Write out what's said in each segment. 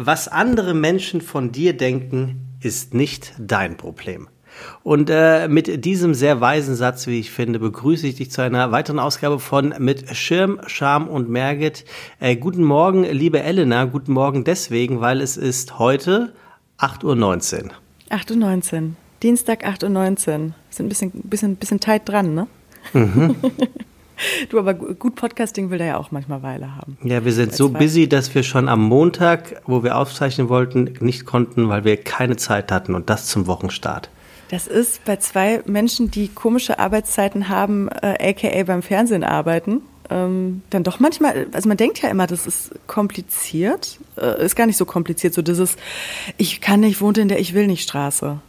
Was andere Menschen von dir denken, ist nicht dein Problem. Und äh, mit diesem sehr weisen Satz, wie ich finde, begrüße ich dich zu einer weiteren Ausgabe von Mit Schirm, Scham und Merget. Äh, guten Morgen, liebe Elena. Guten Morgen deswegen, weil es ist heute 8.19 Uhr. 8.19 Uhr. Dienstag 8.19 Uhr. Sind ein bisschen, bisschen, bisschen tight dran, ne? Mhm. Du, aber gut Podcasting will da ja auch manchmal Weile haben. Ja, wir sind so busy, dass wir schon am Montag, wo wir aufzeichnen wollten, nicht konnten, weil wir keine Zeit hatten und das zum Wochenstart. Das ist bei zwei Menschen, die komische Arbeitszeiten haben, äh, aka beim Fernsehen arbeiten, ähm, dann doch manchmal, also man denkt ja immer, das ist kompliziert, äh, ist gar nicht so kompliziert, so dieses, ich kann nicht, wohnt in der Ich will nicht Straße.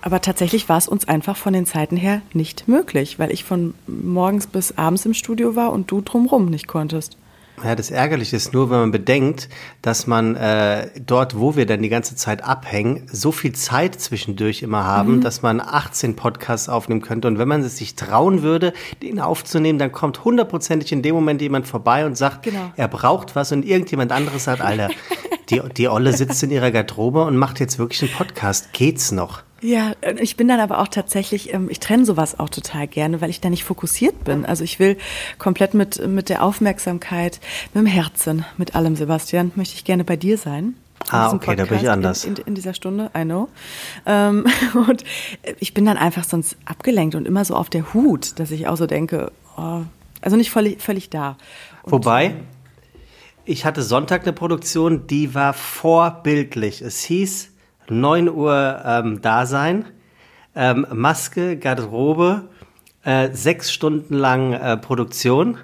Aber tatsächlich war es uns einfach von den Zeiten her nicht möglich, weil ich von morgens bis abends im Studio war und du drumrum nicht konntest. Ja, das Ärgerliche ist nur, wenn man bedenkt, dass man äh, dort, wo wir dann die ganze Zeit abhängen, so viel Zeit zwischendurch immer haben, mhm. dass man 18 Podcasts aufnehmen könnte. Und wenn man es sich trauen würde, den aufzunehmen, dann kommt hundertprozentig in dem Moment jemand vorbei und sagt, genau. er braucht was und irgendjemand anderes sagt, Alter, die, die Olle sitzt in ihrer Garderobe und macht jetzt wirklich einen Podcast. Geht's noch? Ja, ich bin dann aber auch tatsächlich, ähm, ich trenne sowas auch total gerne, weil ich da nicht fokussiert bin. Also ich will komplett mit, mit der Aufmerksamkeit, mit dem Herzen, mit allem, Sebastian, möchte ich gerne bei dir sein. Ah, okay, Podcast, da bin ich anders. In, in, in dieser Stunde, I know. Ähm, und ich bin dann einfach sonst abgelenkt und immer so auf der Hut, dass ich auch so denke, oh, also nicht völlig, völlig da. Und, Wobei, ähm, ich hatte Sonntag eine Produktion, die war vorbildlich. Es hieß, 9 Uhr ähm, da sein, ähm, Maske, Garderobe, äh, sechs Stunden lang äh, Produktion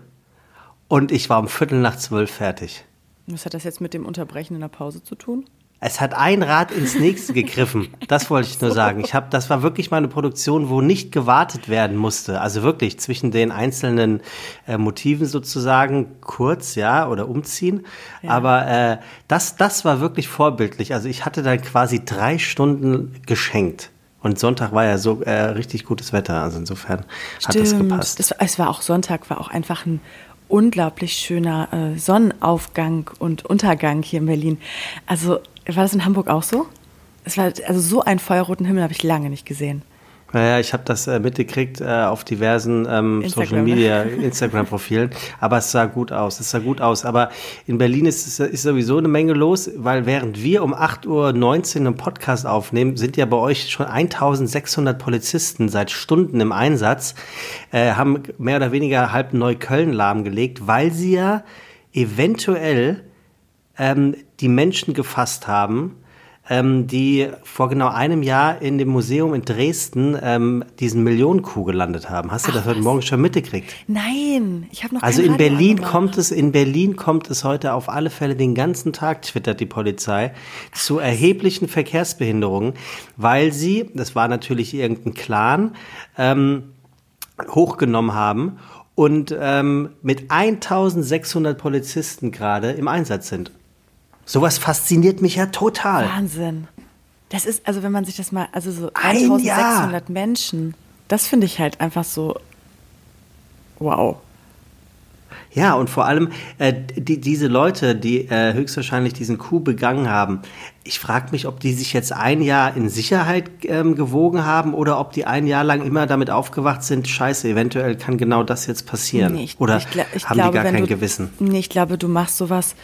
und ich war um Viertel nach zwölf fertig. Was hat das jetzt mit dem Unterbrechen in der Pause zu tun? Es hat ein Rad ins nächste gegriffen. Das wollte ich nur sagen. Ich habe, das war wirklich mal eine Produktion, wo nicht gewartet werden musste. Also wirklich zwischen den einzelnen äh, Motiven sozusagen kurz, ja, oder umziehen. Ja. Aber äh, das, das war wirklich vorbildlich. Also ich hatte dann quasi drei Stunden geschenkt. Und Sonntag war ja so äh, richtig gutes Wetter. Also insofern Stimmt. hat das gepasst. Das, es war auch Sonntag, war auch einfach ein unglaublich schöner äh, Sonnenaufgang und Untergang hier in Berlin. Also war das in Hamburg auch so? Es war also so einen feuerroten Himmel habe ich lange nicht gesehen. Naja, ich habe das äh, mitgekriegt äh, auf diversen ähm, Social Media, Instagram-Profilen. Aber es sah gut aus. Es sah gut aus. Aber in Berlin ist, ist sowieso eine Menge los, weil während wir um 8.19 Uhr einen Podcast aufnehmen, sind ja bei euch schon 1600 Polizisten seit Stunden im Einsatz, äh, haben mehr oder weniger halb Neukölln lahmgelegt, weil sie ja eventuell ähm, die Menschen gefasst haben, ähm, die vor genau einem Jahr in dem Museum in Dresden ähm, diesen Millionenkuh gelandet haben. Hast du Ach, das heute was? Morgen schon mitgekriegt? Nein, ich habe noch Also in Berlin kommt es in Berlin kommt es heute auf alle Fälle den ganzen Tag twittert die Polizei Ach, zu erheblichen Verkehrsbehinderungen, weil sie, das war natürlich irgendein Clan, ähm, hochgenommen haben und ähm, mit 1600 Polizisten gerade im Einsatz sind. Sowas fasziniert mich ja total. Wahnsinn. Das ist, also wenn man sich das mal, also so 1600 Menschen, das finde ich halt einfach so, wow. Ja, und vor allem äh, die, diese Leute, die äh, höchstwahrscheinlich diesen Coup begangen haben, ich frage mich, ob die sich jetzt ein Jahr in Sicherheit ähm, gewogen haben oder ob die ein Jahr lang immer damit aufgewacht sind, scheiße, eventuell kann genau das jetzt passieren. Nee, ich, oder ich, ich haben glaube, die gar kein du, Gewissen? Nee, ich glaube, du machst sowas,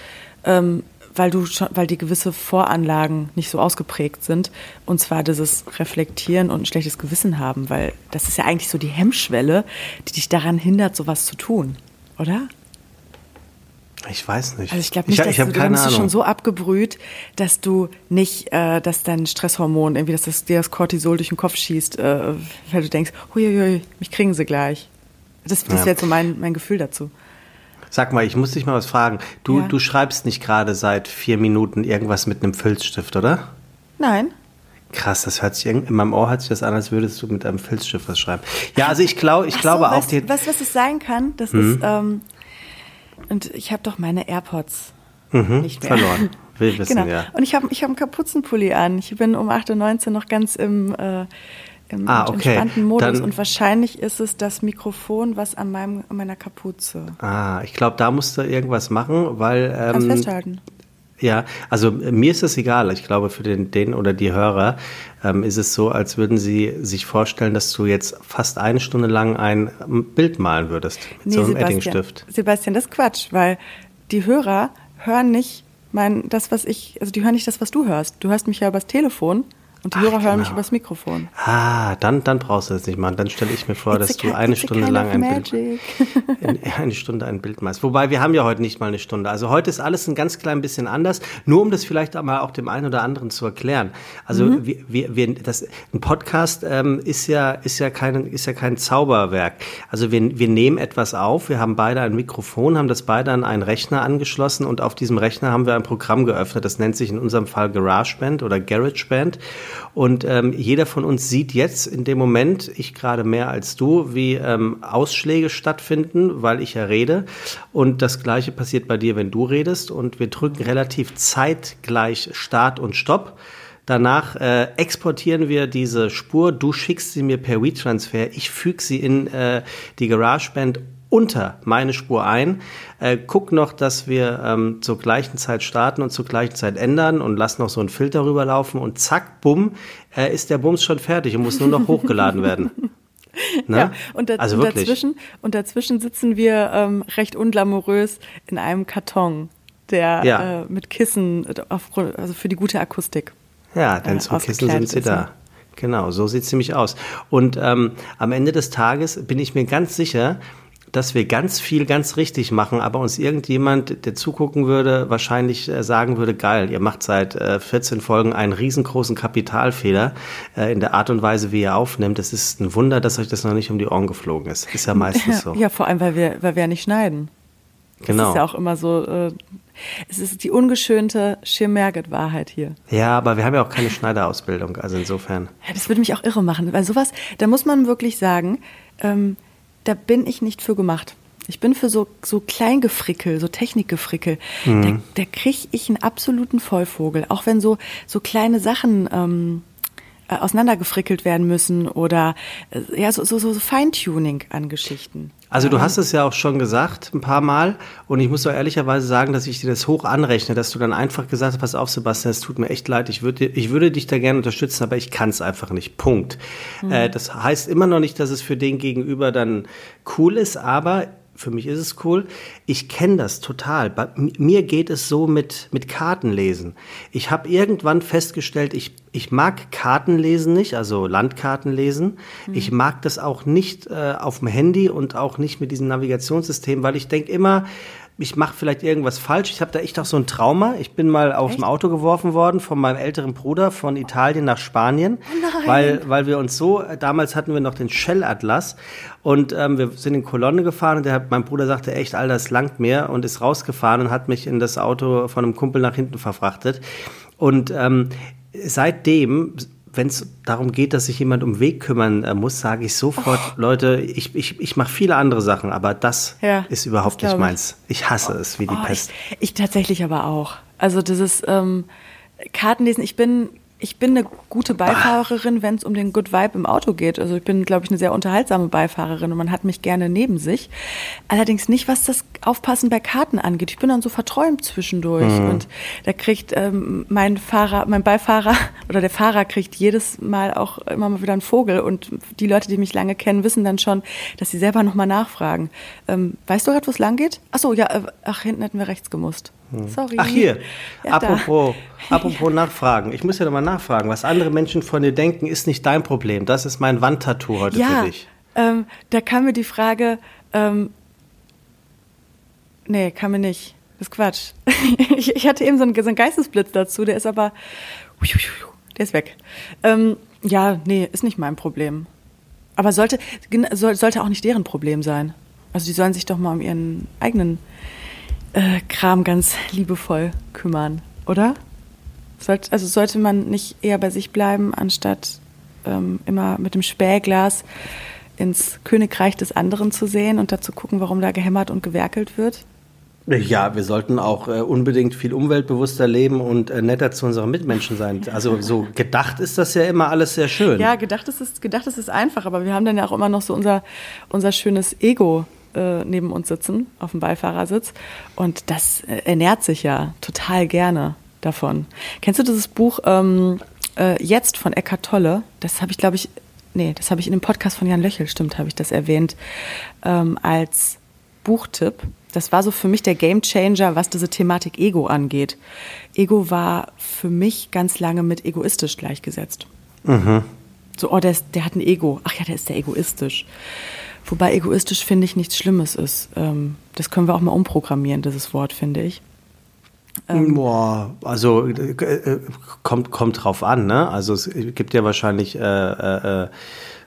ähm, weil du schon, weil die gewisse Voranlagen nicht so ausgeprägt sind. Und zwar dieses Reflektieren und ein schlechtes Gewissen haben, weil das ist ja eigentlich so die Hemmschwelle, die dich daran hindert, sowas zu tun, oder? Ich weiß nicht. Also ich glaube nicht, ich, dass ich du, keine du schon so abgebrüht, dass du nicht, äh, dass dein Stresshormon irgendwie, dass das, dir das Cortisol durch den Kopf schießt, äh, weil du denkst, huiuiui, mich kriegen sie gleich. Das, das ja. wäre jetzt so mein, mein Gefühl dazu. Sag mal, ich muss dich mal was fragen. Du, ja. du schreibst nicht gerade seit vier Minuten irgendwas mit einem Filzstift, oder? Nein. Krass, das hört sich in meinem Ohr hört sich das an, als würdest du mit einem Filzstift was schreiben. Ja, also ich glaube, ich Ach glaube so, auch. die was, was es sein kann, das mhm. ist ähm, und ich habe doch meine AirPods mhm, nicht mehr verloren. Will wissen, genau. ja. Und ich habe ich hab einen Kapuzenpulli an. Ich bin um 8.19 Uhr noch ganz im äh, im ah, okay. entspannten Modus. Dann, und wahrscheinlich ist es das Mikrofon, was an, meinem, an meiner Kapuze. Ah, ich glaube, da musst du irgendwas machen, weil. Ähm, Kannst festhalten. Ja, also mir ist das egal. Ich glaube, für den, den oder die Hörer ähm, ist es so, als würden sie sich vorstellen, dass du jetzt fast eine Stunde lang ein Bild malen würdest mit nee, so einem Sebastian, Eddingstift. Sebastian, das ist Quatsch, weil die Hörer hören nicht mein, das, was ich, also die hören nicht das, was du hörst. Du hörst mich ja übers Telefon und die Ach, Hörer hören genau. mich übers Mikrofon. Ah, dann, dann brauchst du das nicht machen. Dann stelle ich mir vor, dass du eine Stunde lang ein Bild, eine Stunde ein Bild machst. Wobei wir haben ja heute nicht mal eine Stunde. Also heute ist alles ein ganz klein bisschen anders. Nur um das vielleicht auch mal auch dem einen oder anderen zu erklären. Also mhm. wir, wir, wir, das, ein Podcast ähm, ist ja ist ja kein ist ja kein Zauberwerk. Also wir, wir nehmen etwas auf. Wir haben beide ein Mikrofon, haben das beide an einen Rechner angeschlossen und auf diesem Rechner haben wir ein Programm geöffnet. Das nennt sich in unserem Fall GarageBand oder GarageBand. Und ähm, jeder von uns sieht jetzt in dem Moment, ich gerade mehr als du, wie ähm, Ausschläge stattfinden, weil ich ja rede. Und das Gleiche passiert bei dir, wenn du redest. Und wir drücken relativ zeitgleich Start und Stopp. Danach äh, exportieren wir diese Spur, du schickst sie mir per WeTransfer, ich füge sie in äh, die GarageBand unter meine Spur ein, äh, guck noch, dass wir ähm, zur gleichen Zeit starten und zur gleichen Zeit ändern und lass noch so einen Filter rüberlaufen und zack, bumm, äh, ist der Bums schon fertig und muss nur noch hochgeladen werden. Ne? Ja, und, also und dazwischen, und dazwischen sitzen wir ähm, recht unglamourös in einem Karton, der ja. äh, mit Kissen, auf, also für die gute Akustik. Ja, denn äh, zum Kissen sind sie da. Genau, so sieht es nämlich aus. Und ähm, am Ende des Tages bin ich mir ganz sicher, dass wir ganz viel ganz richtig machen, aber uns irgendjemand, der zugucken würde, wahrscheinlich äh, sagen würde, geil, ihr macht seit 14 äh, Folgen einen riesengroßen Kapitalfehler äh, in der Art und Weise, wie ihr aufnimmt. Es ist ein Wunder, dass euch das noch nicht um die Ohren geflogen ist. Ist ja meistens so. Ja, vor allem, weil wir, weil wir ja nicht schneiden. Genau. Das ist ja auch immer so, äh, es ist die ungeschönte Schirmerget-Wahrheit hier. Ja, aber wir haben ja auch keine Schneiderausbildung, also insofern. Ja, das würde mich auch irre machen, weil sowas, da muss man wirklich sagen, ähm, da bin ich nicht für gemacht. Ich bin für so, so Kleingefrickel, so Technikgefrickel. Mhm. Da, da kriege ich einen absoluten Vollvogel. Auch wenn so, so kleine Sachen ähm, äh, auseinandergefrickelt werden müssen oder äh, ja, so, so, so Feintuning an Geschichten. Also du hast es ja auch schon gesagt, ein paar Mal. Und ich muss doch ehrlicherweise sagen, dass ich dir das hoch anrechne, dass du dann einfach gesagt hast, pass auf, Sebastian, es tut mir echt leid, ich würde, ich würde dich da gerne unterstützen, aber ich kann es einfach nicht. Punkt. Mhm. Äh, das heißt immer noch nicht, dass es für den Gegenüber dann cool ist, aber für mich ist es cool. Ich kenne das total. Bei mir geht es so mit, mit Kartenlesen. Ich habe irgendwann festgestellt, ich, ich mag Kartenlesen nicht, also Landkarten lesen. Mhm. Ich mag das auch nicht äh, auf dem Handy und auch nicht mit diesem Navigationssystem, weil ich denke immer, ich mache vielleicht irgendwas falsch. Ich habe da echt auch so ein Trauma. Ich bin mal aus dem Auto geworfen worden von meinem älteren Bruder von Italien nach Spanien, oh weil weil wir uns so damals hatten wir noch den Shell Atlas und ähm, wir sind in Kolonne gefahren und der hat, mein Bruder sagte echt, all das langt mir und ist rausgefahren und hat mich in das Auto von einem Kumpel nach hinten verfrachtet und ähm, seitdem wenn es darum geht, dass sich jemand um Weg kümmern äh, muss, sage ich sofort, oh. Leute, ich, ich, ich mache viele andere Sachen, aber das ja, ist überhaupt nicht meins. Ich hasse es wie die oh, Pest. Ich, ich, tatsächlich aber auch. Also dieses ähm, Kartenlesen, ich bin ich bin eine gute Beifahrerin, wenn es um den Good Vibe im Auto geht. Also ich bin, glaube ich, eine sehr unterhaltsame Beifahrerin und man hat mich gerne neben sich. Allerdings nicht, was das Aufpassen bei Karten angeht. Ich bin dann so verträumt zwischendurch mhm. und da kriegt ähm, mein Fahrer, mein Beifahrer oder der Fahrer kriegt jedes Mal auch immer mal wieder einen Vogel und die Leute, die mich lange kennen, wissen dann schon, dass sie selber nochmal nachfragen. Ähm, weißt du gerade, wo es lang geht? Ach so, ja, äh, ach, hinten hätten wir rechts gemusst. Hm. Sorry. Ach hier, ja, apropos, apropos nachfragen. Ich muss ja nochmal nachfragen. Was andere Menschen von dir denken, ist nicht dein Problem. Das ist mein Wandtattoo heute ja, für dich. Ähm, da kam mir die Frage, ähm, nee, kam mir nicht. Das ist Quatsch. ich, ich, hatte eben so einen, so einen, Geistesblitz dazu, der ist aber, der ist weg. Ähm, ja, nee, ist nicht mein Problem. Aber sollte, sollte auch nicht deren Problem sein. Also die sollen sich doch mal um ihren eigenen äh, Kram ganz liebevoll kümmern, oder? Sollt, also sollte man nicht eher bei sich bleiben, anstatt ähm, immer mit dem Spähglas ins Königreich des anderen zu sehen und dazu gucken, warum da gehämmert und gewerkelt wird? Ja, wir sollten auch äh, unbedingt viel umweltbewusster leben und äh, netter zu unseren Mitmenschen sein. Also so gedacht ist das ja immer alles sehr schön. Ja, gedacht ist es, gedacht ist es einfach, aber wir haben dann ja auch immer noch so unser, unser schönes Ego äh, neben uns sitzen, auf dem Beifahrersitz. Und das äh, ernährt sich ja total gerne davon. Kennst du dieses Buch ähm, äh, Jetzt von Eckhart Tolle? Das habe ich, glaube ich, nee, das habe ich in dem Podcast von Jan Löchel, stimmt, habe ich das erwähnt, ähm, als Buchtipp. Das war so für mich der Gamechanger, was diese Thematik Ego angeht. Ego war für mich ganz lange mit egoistisch gleichgesetzt. Mhm. So, oh, der, ist, der hat ein Ego. Ach ja, der ist sehr egoistisch. Wobei egoistisch, finde ich, nichts Schlimmes ist. Ähm, das können wir auch mal umprogrammieren, dieses Wort, finde ich. Ähm, Boah, also äh, kommt, kommt drauf an, ne? Also es gibt ja wahrscheinlich, äh, äh, äh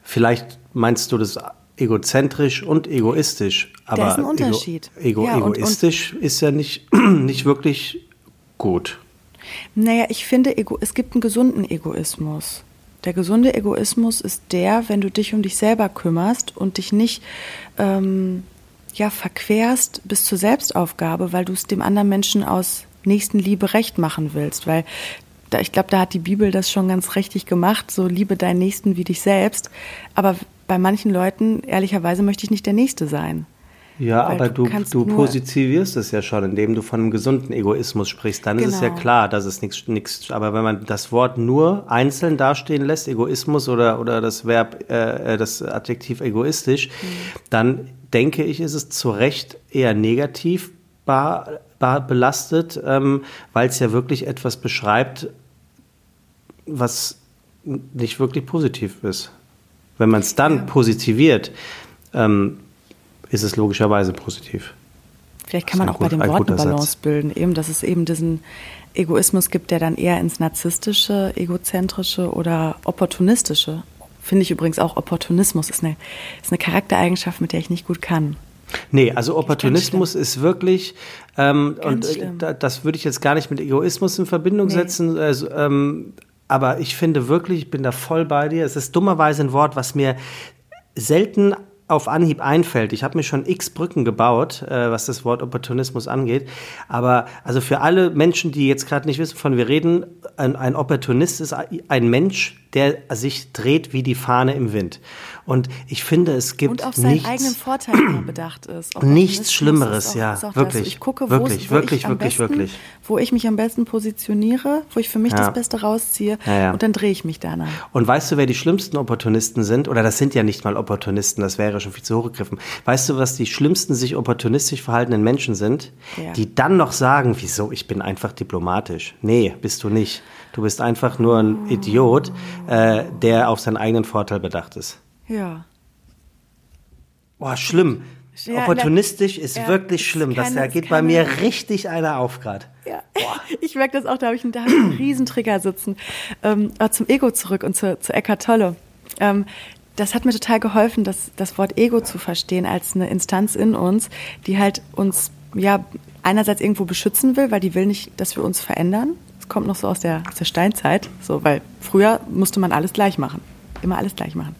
vielleicht meinst du das egozentrisch und egoistisch. Aber da ist ein Unterschied. Ego, ego ja, egoistisch und, und ist ja nicht, nicht wirklich gut. Naja, ich finde, ego, es gibt einen gesunden Egoismus. Der gesunde Egoismus ist der, wenn du dich um dich selber kümmerst und dich nicht ähm, ja, verquerst bis zur Selbstaufgabe, weil du es dem anderen Menschen aus Nächstenliebe recht machen willst. Weil da, ich glaube, da hat die Bibel das schon ganz richtig gemacht, so liebe deinen Nächsten wie dich selbst. Aber bei manchen Leuten, ehrlicherweise, möchte ich nicht der Nächste sein. Ja, aber du, du, du positivierst es ja schon, indem du von einem gesunden Egoismus sprichst. Dann genau. ist es ja genau. klar, dass es nichts, nichts, aber wenn man das Wort nur einzeln dastehen lässt, Egoismus oder, oder das Verb, äh, äh das Adjektiv egoistisch, mhm. dann denke ich, ist es zu Recht eher negativ bar, bar belastet, ähm, weil es ja wirklich etwas beschreibt, was nicht wirklich positiv ist. Wenn man es dann positiviert, ähm, ist es logischerweise positiv. Vielleicht kann man auch gut, bei den Worten Balance Satz. bilden, eben, dass es eben diesen Egoismus gibt, der dann eher ins narzisstische, egozentrische oder opportunistische. Finde ich übrigens auch, Opportunismus ist eine, ist eine Charaktereigenschaft, mit der ich nicht gut kann. Nee, also Opportunismus ist wirklich, ähm, und äh, das würde ich jetzt gar nicht mit Egoismus in Verbindung nee. setzen, also, ähm, aber ich finde wirklich, ich bin da voll bei dir. Es ist dummerweise ein Wort, was mir selten auf Anhieb einfällt. Ich habe mir schon x Brücken gebaut, äh, was das Wort Opportunismus angeht. Aber also für alle Menschen, die jetzt gerade nicht wissen, von wir reden, ein, ein Opportunist ist ein Mensch, der sich dreht wie die Fahne im Wind. Und ich finde, es gibt und auf seinen nichts, eigenen Vorteil bedacht ist. Nichts Schlimmeres, auch, ja, wirklich. Ich gucke, wirklich, wo, wirklich, wo wirklich, besten, wirklich. Wo ich mich am besten positioniere, wo ich für mich ja. das Beste rausziehe ja, ja. und dann drehe ich mich danach. Und weißt du, wer die schlimmsten Opportunisten sind? Oder das sind ja nicht mal Opportunisten, das wäre schon viel zu hoch gegriffen. Weißt du, was die schlimmsten sich opportunistisch verhaltenen Menschen sind? Die dann noch sagen, wieso, ich bin einfach diplomatisch. Nee, bist du nicht. Du bist einfach nur ein Idiot, äh, der auf seinen eigenen Vorteil bedacht ist. Ja. Boah, schlimm. Ja, Opportunistisch ist ja, wirklich schlimm. Keine, das, da geht bei mir richtig einer auf gerade. Ja. Ich merke das auch, da habe ich, einen, hab ich einen Riesentrigger sitzen. Ähm, zum Ego zurück und zu, zu Eckart Tolle. Ähm, das hat mir total geholfen, das, das Wort Ego zu verstehen als eine Instanz in uns, die halt uns ja einerseits irgendwo beschützen will, weil die will nicht, dass wir uns verändern. Das kommt noch so aus der, aus der Steinzeit, so, weil früher musste man alles gleich machen immer alles gleich machen.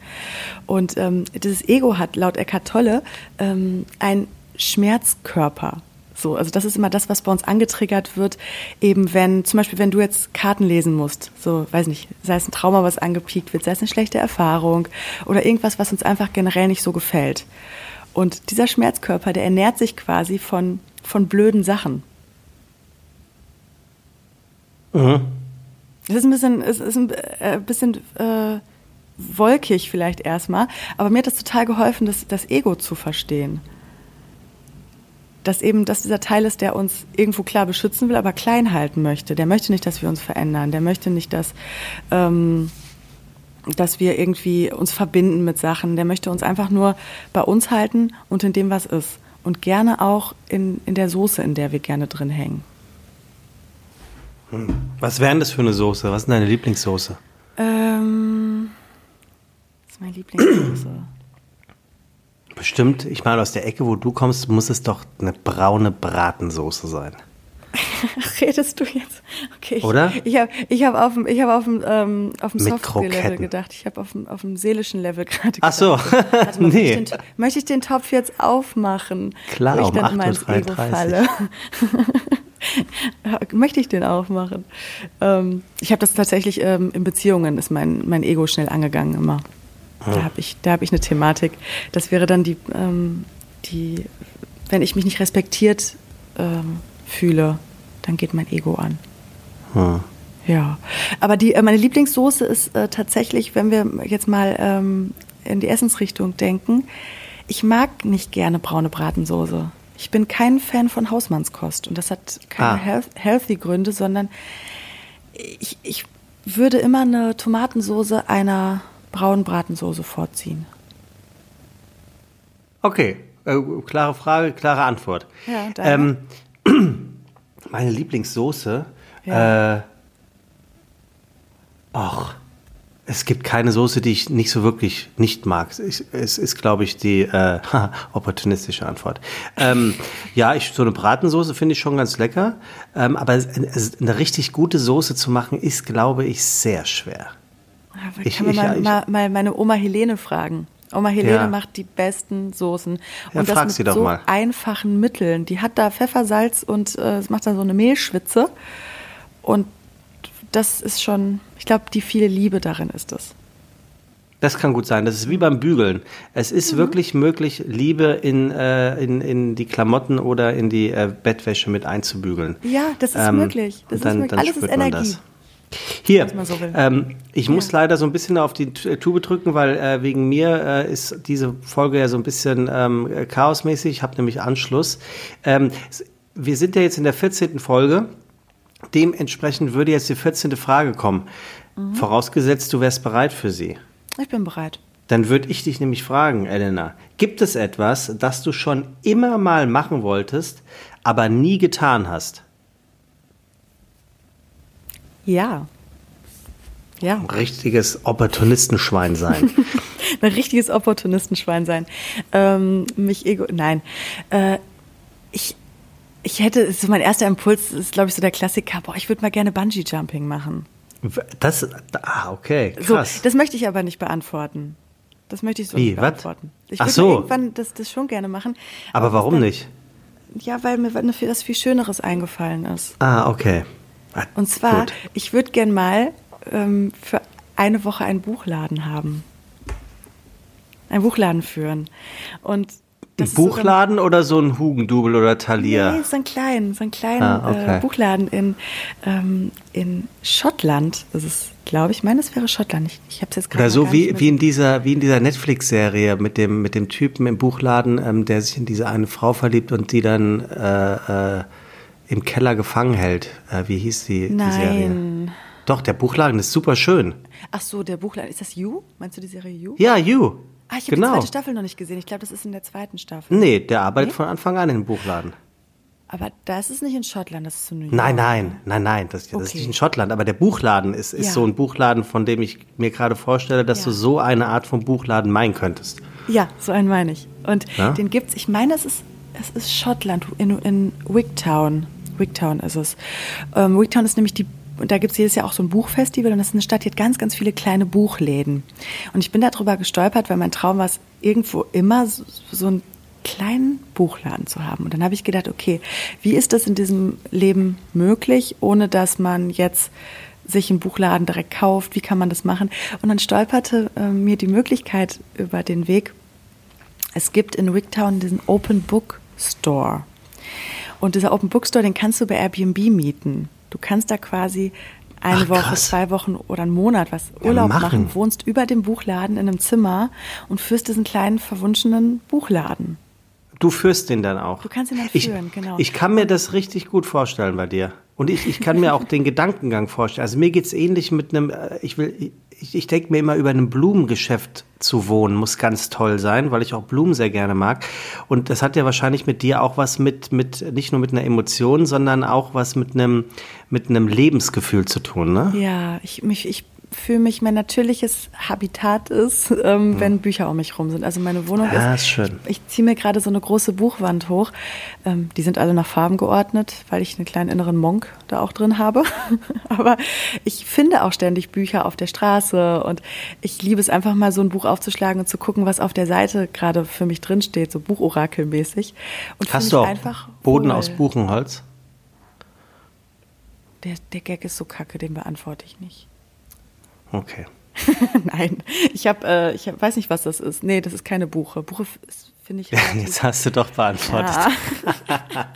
Und ähm, dieses Ego hat laut Eckhart Tolle ähm, ein Schmerzkörper. So, also das ist immer das, was bei uns angetriggert wird, eben wenn, zum Beispiel, wenn du jetzt Karten lesen musst, so, weiß nicht, sei es ein Trauma, was angepiekt wird, sei es eine schlechte Erfahrung oder irgendwas, was uns einfach generell nicht so gefällt. Und dieser Schmerzkörper, der ernährt sich quasi von, von blöden Sachen. Mhm. Es ist ein bisschen, es ist ein äh, bisschen äh, wolkig vielleicht erstmal, aber mir hat das total geholfen, das, das Ego zu verstehen. Dass eben das dieser Teil ist, der uns irgendwo klar beschützen will, aber klein halten möchte. Der möchte nicht, dass wir uns verändern. Der möchte nicht, dass, ähm, dass wir irgendwie uns verbinden mit Sachen. Der möchte uns einfach nur bei uns halten und in dem, was ist. Und gerne auch in, in der Soße, in der wir gerne drin hängen. Was wären das für eine Soße? Was ist deine Lieblingssoße? Ähm, das ist meine Lieblingssoße. Bestimmt, ich meine, aus der Ecke, wo du kommst, muss es doch eine braune Bratensoße sein. Redest du jetzt? Okay. Ich, Oder? Ich habe ich hab auf dem, ich hab auf dem, ähm, auf dem Software-Level gedacht. Ich habe auf dem, auf dem seelischen Level gerade gedacht. Ach so. Mal, nee. Möchte ich, den, möchte ich den Topf jetzt aufmachen? Klar, wo ich dann um ins Ego falle. möchte ich den aufmachen? Ähm, ich habe das tatsächlich ähm, in Beziehungen, ist mein, mein Ego schnell angegangen immer. Da habe ich, hab ich eine Thematik. Das wäre dann die, ähm, die, wenn ich mich nicht respektiert ähm, fühle, dann geht mein Ego an. Hm. Ja, aber die, äh, meine Lieblingssoße ist äh, tatsächlich, wenn wir jetzt mal ähm, in die Essensrichtung denken, ich mag nicht gerne braune Bratensoße. Ich bin kein Fan von Hausmannskost und das hat keine ah. health healthy Gründe, sondern ich, ich würde immer eine Tomatensoße einer braunen Bratensoße vorziehen. Okay, äh, klare Frage, klare Antwort. Ja, ähm, meine Lieblingssoße. Ja. Äh, ach, es gibt keine Soße, die ich nicht so wirklich nicht mag. Es ist, glaube ich, die äh, opportunistische Antwort. Ähm, ja, ich, so eine Bratensoße finde ich schon ganz lecker. Ähm, aber eine richtig gute Soße zu machen, ist, glaube ich, sehr schwer. Aber ich, kann man mal, ich, mal, mal meine Oma Helene fragen. Oma Helene ja. macht die besten Soßen. Und ja, das mit so mal. einfachen Mitteln. Die hat da Pfeffer, Salz und äh, macht dann so eine Mehlschwitze. Und das ist schon, ich glaube, die viele Liebe darin ist es. Das kann gut sein. Das ist wie beim Bügeln. Es ist mhm. wirklich möglich, Liebe in, äh, in, in die Klamotten oder in die äh, Bettwäsche mit einzubügeln. Ja, das ist ähm, möglich. Das dann, ist möglich. Alles ist Energie. Das. Hier, so ähm, ich ja. muss leider so ein bisschen auf die äh, Tube drücken, weil äh, wegen mir äh, ist diese Folge ja so ein bisschen ähm, chaosmäßig. Ich habe nämlich Anschluss. Ähm, wir sind ja jetzt in der 14. Folge. Dementsprechend würde jetzt die 14. Frage kommen. Mhm. Vorausgesetzt, du wärst bereit für sie. Ich bin bereit. Dann würde ich dich nämlich fragen, Elena, gibt es etwas, das du schon immer mal machen wolltest, aber nie getan hast? Ja. Ja. Ein richtiges Opportunistenschwein sein. ein richtiges Opportunistenschwein sein. Ähm, mich ego. Nein. Äh, ich, ich hätte, so mein erster Impuls ist, glaube ich, so der Klassiker, boah, ich würde mal gerne Bungee-Jumping machen. Das, ah, okay, krass. So, das möchte ich aber nicht beantworten. Das möchte ich so Wie, nicht beantworten. Was? Ich würde so. irgendwann das, das schon gerne machen. Aber, aber warum dann, nicht? Ja, weil mir das viel Schöneres eingefallen ist. Ah, okay. Ah, Und zwar, Gut. ich würde gern mal ähm, für eine Woche einen Buchladen haben. Einen Buchladen führen. Und ein Buchladen so oder so ein Hugendubel oder Thalia? Nee, so ein kleinen, so ein kleinen ah, okay. äh, Buchladen in, ähm, in Schottland. Das ist, glaube ich, meine, es wäre Schottland. Ich, ich habe es jetzt gerade. Oder so wie, wie in dieser, wie in dieser Netflix-Serie mit dem, mit dem Typen im Buchladen, ähm, der sich in diese eine Frau verliebt und die dann äh, äh, im Keller gefangen hält. Äh, wie hieß die, Nein. die Serie? Doch, der Buchladen ist super schön. Ach so, der Buchladen. Ist das You? Meinst du die Serie You? Ja, You. Ah, ich habe genau. die zweite Staffel noch nicht gesehen. Ich glaube, das ist in der zweiten Staffel. Nee, der arbeitet nee? von Anfang an im Buchladen. Aber da ist es nicht in Schottland, das ist in New York. Nein, nein, nein, nein, das, das okay. ist nicht in Schottland. Aber der Buchladen ist, ist ja. so ein Buchladen, von dem ich mir gerade vorstelle, dass ja. du so eine Art von Buchladen meinen könntest. Ja, so einen meine ich. Und ja? den gibt's, ich meine, es ist, es ist Schottland, in, in Wigtown. Wigtown ist es. Ähm, Wigtown ist nämlich die und da gibt es jedes Jahr auch so ein Buchfestival und das ist eine Stadt, die hat ganz, ganz viele kleine Buchläden. Und ich bin darüber gestolpert, weil mein Traum war es, irgendwo immer so, so einen kleinen Buchladen zu haben. Und dann habe ich gedacht, okay, wie ist das in diesem Leben möglich, ohne dass man jetzt sich einen Buchladen direkt kauft? Wie kann man das machen? Und dann stolperte äh, mir die Möglichkeit über den Weg. Es gibt in Wigtown diesen Open Book Store. Und dieser Open Bookstore, den kannst du bei Airbnb mieten. Du kannst da quasi eine Ach, Woche, zwei Wochen oder einen Monat was Urlaub ja, machen. machen, wohnst über dem Buchladen in einem Zimmer und führst diesen kleinen verwunschenen Buchladen. Du führst den dann auch. Du kannst ihn dann führen, ich, genau. Ich kann mir das richtig gut vorstellen bei dir. Und ich, ich kann mir auch den Gedankengang vorstellen. Also mir geht es ähnlich mit einem, äh, ich will, ich, ich denke mir immer über ein Blumengeschäft zu wohnen, muss ganz toll sein, weil ich auch Blumen sehr gerne mag. Und das hat ja wahrscheinlich mit dir auch was mit, mit nicht nur mit einer Emotion, sondern auch was mit einem, mit einem Lebensgefühl zu tun, ne? Ja, ich, mich, ich für mich mein natürliches Habitat ist, ähm, mhm. wenn Bücher um mich rum sind. Also meine Wohnung ja, ist, ist schön. ich ziehe mir gerade so eine große Buchwand hoch. Ähm, die sind alle nach Farben geordnet, weil ich einen kleinen inneren Monk da auch drin habe. Aber ich finde auch ständig Bücher auf der Straße und ich liebe es einfach mal so ein Buch aufzuschlagen und zu gucken, was auf der Seite gerade für mich drinsteht, so Buchorakelmäßig. Und Hast du auch Boden wohl. aus Buchenholz? Der, der Gag ist so kacke, den beantworte ich nicht. Okay. Nein, ich habe, äh, ich hab, weiß nicht, was das ist. Nee, das ist keine Buche. Buche finde ich. Jetzt hast du doch beantwortet. Ja.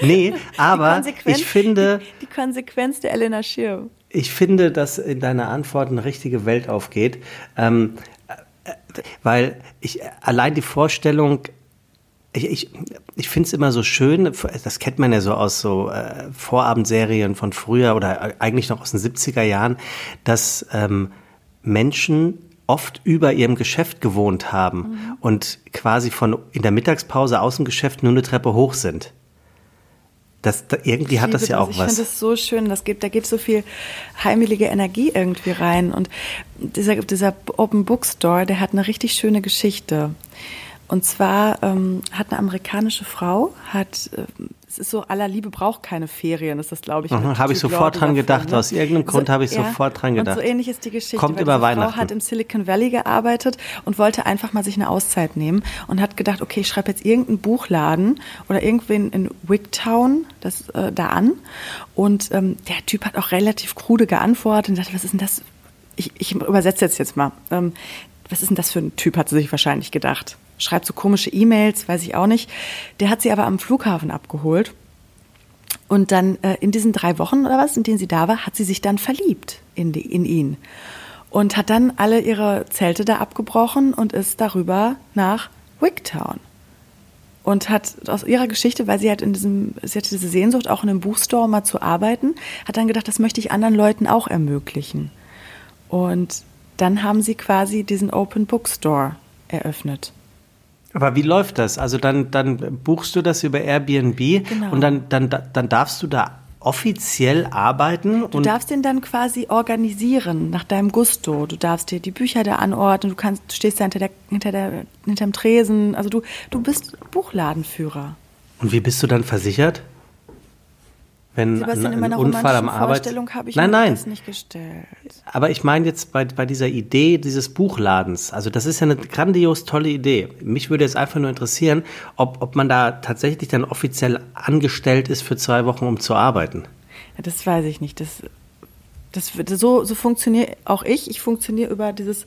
nee, aber ich finde. Die, die, Konsequenz der Elena Schirm. Ich finde, dass in deiner Antwort eine richtige Welt aufgeht. Ähm, äh, weil ich allein die Vorstellung, ich, ich, ich finde es immer so schön, das kennt man ja so aus so äh, Vorabendserien von früher oder eigentlich noch aus den 70er Jahren, dass ähm, Menschen oft über ihrem Geschäft gewohnt haben mhm. und quasi von in der Mittagspause aus dem Geschäft nur eine Treppe hoch sind. Das, da, irgendwie hat das ja auch ich was. Ich finde das so schön, das gibt, da geht so viel heimelige Energie irgendwie rein. Und dieser, dieser Open Bookstore, der hat eine richtig schöne Geschichte. Und zwar ähm, hat eine amerikanische Frau, hat, äh, es ist so, aller Liebe braucht keine Ferien, ist das, glaube ich. Mhm, habe ich sofort dran gedacht. Ne? Aus irgendeinem Grund so, habe ich ja, sofort dran gedacht. Und so ähnlich ist die Geschichte. Kommt über Weihnachten. Frau hat im Silicon Valley gearbeitet und wollte einfach mal sich eine Auszeit nehmen und hat gedacht, okay, ich schreibe jetzt irgendeinen Buchladen oder irgendwen in Wigtown das, äh, da an. Und ähm, der Typ hat auch relativ krude geantwortet und dachte, was ist denn das? Ich, ich übersetze jetzt jetzt mal. Ähm, was ist denn das für ein Typ, hat sie sich wahrscheinlich gedacht schreibt so komische E-Mails, weiß ich auch nicht. Der hat sie aber am Flughafen abgeholt. Und dann äh, in diesen drei Wochen oder was, in denen sie da war, hat sie sich dann verliebt in, die, in ihn. Und hat dann alle ihre Zelte da abgebrochen und ist darüber nach Wigtown. Und hat aus ihrer Geschichte, weil sie hat in diesem, sie hatte diese Sehnsucht, auch in einem Buchstore mal zu arbeiten, hat dann gedacht, das möchte ich anderen Leuten auch ermöglichen. Und dann haben sie quasi diesen Open Bookstore eröffnet. Aber wie läuft das? Also dann, dann buchst du das über Airbnb genau. und dann, dann, dann darfst du da offiziell arbeiten. Du darfst den dann quasi organisieren nach deinem Gusto. Du darfst dir die Bücher da anordnen, du kannst, du stehst da hinter der, hinter der, hinterm Tresen. Also du, du bist Buchladenführer. Und wie bist du dann versichert? Wenn Sebastian, ein, ein Unfall am Arbeit. habe ich nein, nein. das nicht gestellt. Aber ich meine jetzt bei, bei dieser Idee dieses Buchladens. Also das ist ja eine grandios tolle Idee. Mich würde jetzt einfach nur interessieren, ob, ob man da tatsächlich dann offiziell angestellt ist für zwei Wochen, um zu arbeiten. Ja, das weiß ich nicht. Das, das, so, so funktioniere auch ich. Ich funktioniere über dieses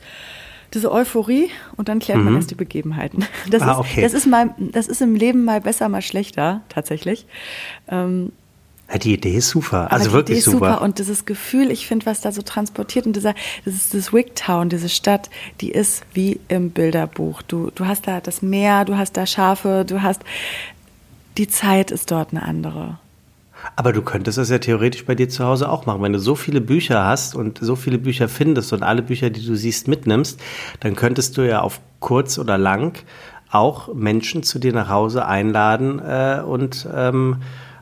diese Euphorie und dann klärt man mhm. erst die Begebenheiten. Das, ah, okay. ist, das, ist mal, das ist im Leben mal besser, mal schlechter, tatsächlich. Ähm, die Idee ist super. also wirklich Idee ist super. super. Und dieses Gefühl, ich finde, was da so transportiert und dieser, das ist das Wigtown, diese Stadt, die ist wie im Bilderbuch. Du, du hast da das Meer, du hast da Schafe, du hast, die Zeit ist dort eine andere. Aber du könntest das ja theoretisch bei dir zu Hause auch machen. Wenn du so viele Bücher hast und so viele Bücher findest und alle Bücher, die du siehst, mitnimmst, dann könntest du ja auf kurz oder lang auch Menschen zu dir nach Hause einladen äh, und ähm,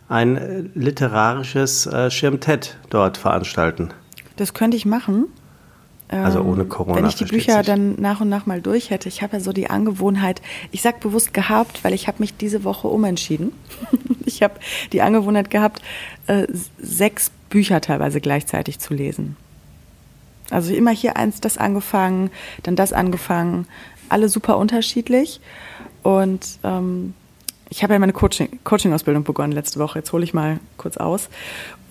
ein literarisches äh, Schirmtet dort veranstalten. Das könnte ich machen. Also ohne ähm, Corona. Wenn ich die Bücher sich. dann nach und nach mal durch hätte. Ich habe ja so die Angewohnheit, ich sag bewusst gehabt, weil ich habe mich diese Woche umentschieden. ich habe die Angewohnheit gehabt, äh, sechs Bücher teilweise gleichzeitig zu lesen. Also immer hier eins, das angefangen, dann das angefangen, alle super unterschiedlich. Und ähm, ich habe ja meine Coaching-Ausbildung begonnen letzte Woche. Jetzt hole ich mal kurz aus.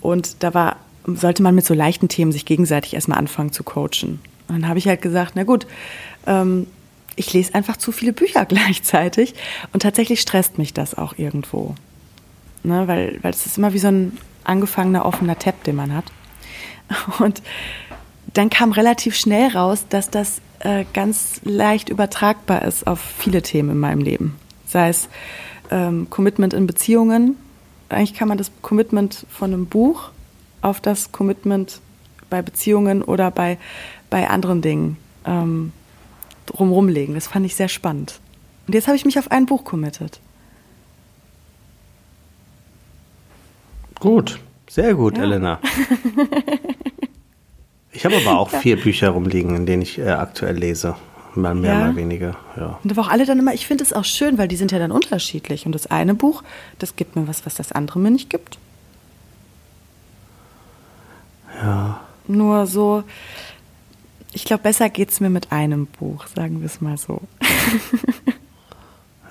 Und da war, sollte man mit so leichten Themen sich gegenseitig erstmal anfangen zu coachen. Und dann habe ich halt gesagt, na gut, ähm, ich lese einfach zu viele Bücher gleichzeitig. Und tatsächlich stresst mich das auch irgendwo. Ne, weil, weil es ist immer wie so ein angefangener offener Tab, den man hat. Und dann kam relativ schnell raus, dass das äh, ganz leicht übertragbar ist auf viele Themen in meinem Leben. Sei es ähm, Commitment in Beziehungen. Eigentlich kann man das Commitment von einem Buch auf das Commitment bei Beziehungen oder bei, bei anderen Dingen ähm, drumherum legen. Das fand ich sehr spannend. Und jetzt habe ich mich auf ein Buch committed. Gut, sehr gut, ja. Elena. Ich habe aber auch vier Bücher rumliegen, in denen ich äh, aktuell lese. Mal mehr, ja. mal weniger, ja. Und aber auch alle dann immer, ich finde es auch schön, weil die sind ja dann unterschiedlich. Und das eine Buch, das gibt mir was, was das andere mir nicht gibt. Ja. Nur so, ich glaube, besser geht es mir mit einem Buch, sagen wir es mal so.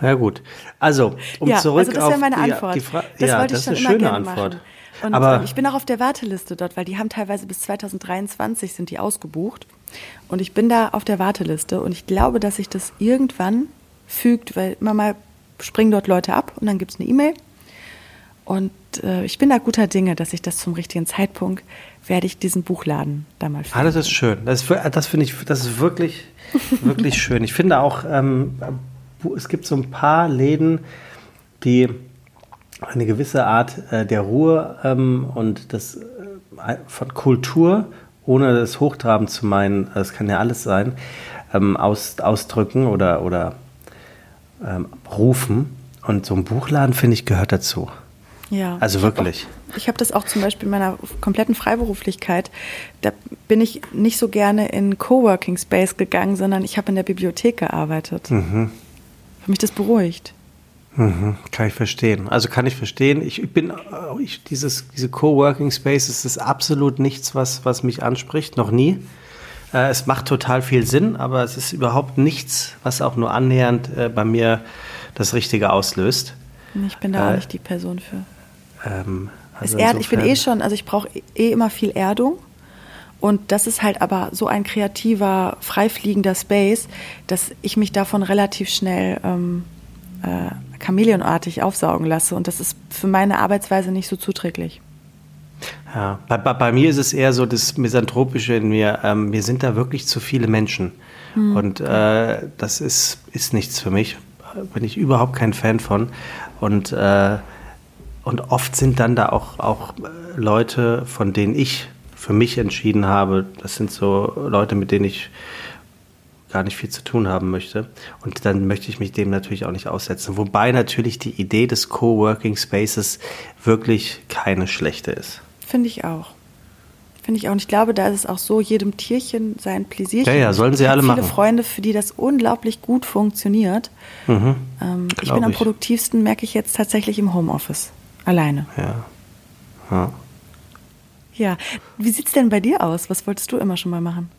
Ja gut. Also, um ja, zurück also das auf meine Antwort. die, die Frage. Ja, das ist eine schöne Antwort. Machen. Und Aber ähm, ich bin auch auf der Warteliste dort, weil die haben teilweise bis 2023 sind die ausgebucht. Und ich bin da auf der Warteliste und ich glaube, dass sich das irgendwann fügt, weil immer mal springen dort Leute ab und dann gibt es eine E-Mail. Und äh, ich bin da guter Dinge, dass ich das zum richtigen Zeitpunkt werde ich diesen Buchladen da mal Ah, das ist schön. Das, wir- das finde ich, das ist wirklich, wirklich schön. Ich finde auch, ähm, es gibt so ein paar Läden, die eine gewisse Art äh, der Ruhe ähm, und das äh, von Kultur, ohne das hochtrabend zu meinen, das kann ja alles sein, ähm, aus, ausdrücken oder, oder ähm, rufen. Und so ein Buchladen, finde ich, gehört dazu. Ja. Also wirklich. Ich habe das auch zum Beispiel in meiner kompletten Freiberuflichkeit. Da bin ich nicht so gerne in Coworking Space gegangen, sondern ich habe in der Bibliothek gearbeitet. Mhm. Hat mich das beruhigt. Mhm, kann ich verstehen. Also kann ich verstehen. Ich bin, äh, ich, dieses, diese Coworking Spaces ist absolut nichts, was, was mich anspricht, noch nie. Äh, es macht total viel Sinn, aber es ist überhaupt nichts, was auch nur annähernd äh, bei mir das Richtige auslöst. Ich bin da auch Äh, nicht die Person für. Ähm, Es also erd, ich bin eh schon, also ich brauche eh immer viel Erdung. Und das ist halt aber so ein kreativer, freifliegender Space, dass ich mich davon relativ schnell ähm, äh, chameleonartig aufsaugen lasse. Und das ist für meine Arbeitsweise nicht so zuträglich. Ja, bei, bei, bei mir ist es eher so das Misanthropische in mir. Ähm, mir sind da wirklich zu viele Menschen. Und äh, das ist, ist nichts für mich. Bin ich überhaupt kein Fan von. Und, äh, und oft sind dann da auch, auch äh, Leute, von denen ich für mich entschieden habe, das sind so Leute, mit denen ich gar nicht viel zu tun haben möchte. Und dann möchte ich mich dem natürlich auch nicht aussetzen. Wobei natürlich die Idee des Coworking Spaces wirklich keine schlechte ist. Finde ich auch. Finde ich auch. Und ich glaube, da ist es auch so, jedem Tierchen sein Pläsierchen. Ja, ja, sollen sie alle viele machen. Freunde, für die das unglaublich gut funktioniert. Ähm, ich bin am ich. produktivsten, merke ich jetzt tatsächlich im Homeoffice. Alleine. Ja. ja. Ja. Wie sieht's denn bei dir aus? Was wolltest du immer schon mal machen?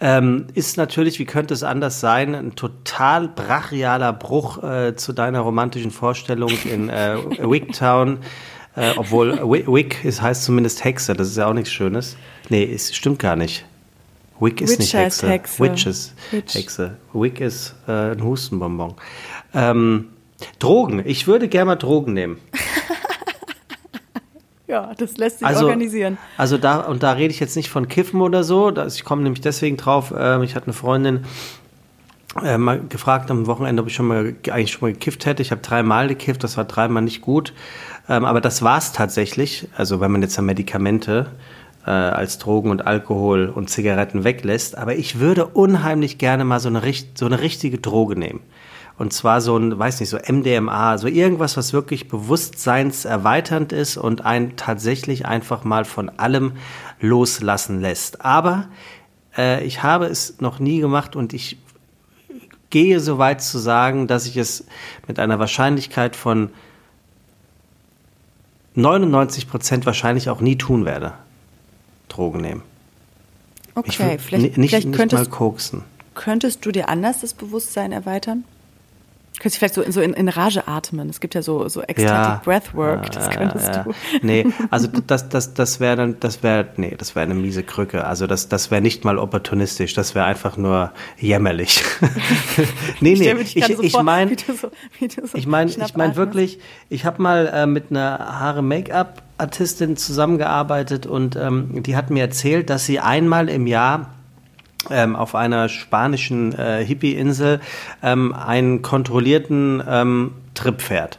Ähm, ist natürlich, wie könnte es anders sein, ein total brachialer Bruch äh, zu deiner romantischen Vorstellung in äh, Wigtown. Äh, obwohl Wi- Wig ist, heißt zumindest Hexe, das ist ja auch nichts Schönes. Nee, es stimmt gar nicht. Wig ist Witch nicht Hexe. Hexe. Witches Witch. Hexe. Wig ist äh, ein Hustenbonbon. Ähm, Drogen. Ich würde gerne mal Drogen nehmen. Ja, das lässt sich Also, organisieren. also da, und da rede ich jetzt nicht von Kiffen oder so. Ich komme nämlich deswegen drauf. ähm, ich hatte eine Freundin äh, mal gefragt am Wochenende, ob ich schon mal eigentlich schon mal gekifft hätte. Ich habe dreimal gekifft, das war dreimal nicht gut. Ähm, aber das war es tatsächlich. Also wenn man jetzt Medikamente äh, als Drogen und Alkohol und Zigaretten weglässt. Aber ich würde unheimlich gerne mal so eine, so eine richtige Droge nehmen. Und zwar so ein, weiß nicht, so MDMA, so irgendwas, was wirklich bewusstseinserweiternd ist und einen tatsächlich einfach mal von allem loslassen lässt. Aber äh, ich habe es noch nie gemacht und ich gehe so weit zu sagen, dass ich es mit einer Wahrscheinlichkeit von 99 Prozent wahrscheinlich auch nie tun werde. Drogen nehmen. Okay, vielleicht, ni- nicht, vielleicht nicht mal könntest, koksen. könntest du dir anders das Bewusstsein erweitern? Könntest du vielleicht so in, so in, in Rage atmen? Es gibt ja so, so Ecstatic Breathwork, das Ja, könntest ja. du. Nee, also das, das, das wäre dann, das wäre, nee, das wäre eine miese Krücke. Also das, das wäre nicht mal opportunistisch, das wäre einfach nur jämmerlich. nee, nee, ich, gerade so ich meine, so- so ich meine, ich meine wirklich, ich habe mal äh, mit einer Haare-Make-up-Artistin zusammengearbeitet und ähm, die hat mir erzählt, dass sie einmal im Jahr ähm, auf einer spanischen äh, Hippie-Insel ähm, einen kontrollierten ähm, Trip fährt.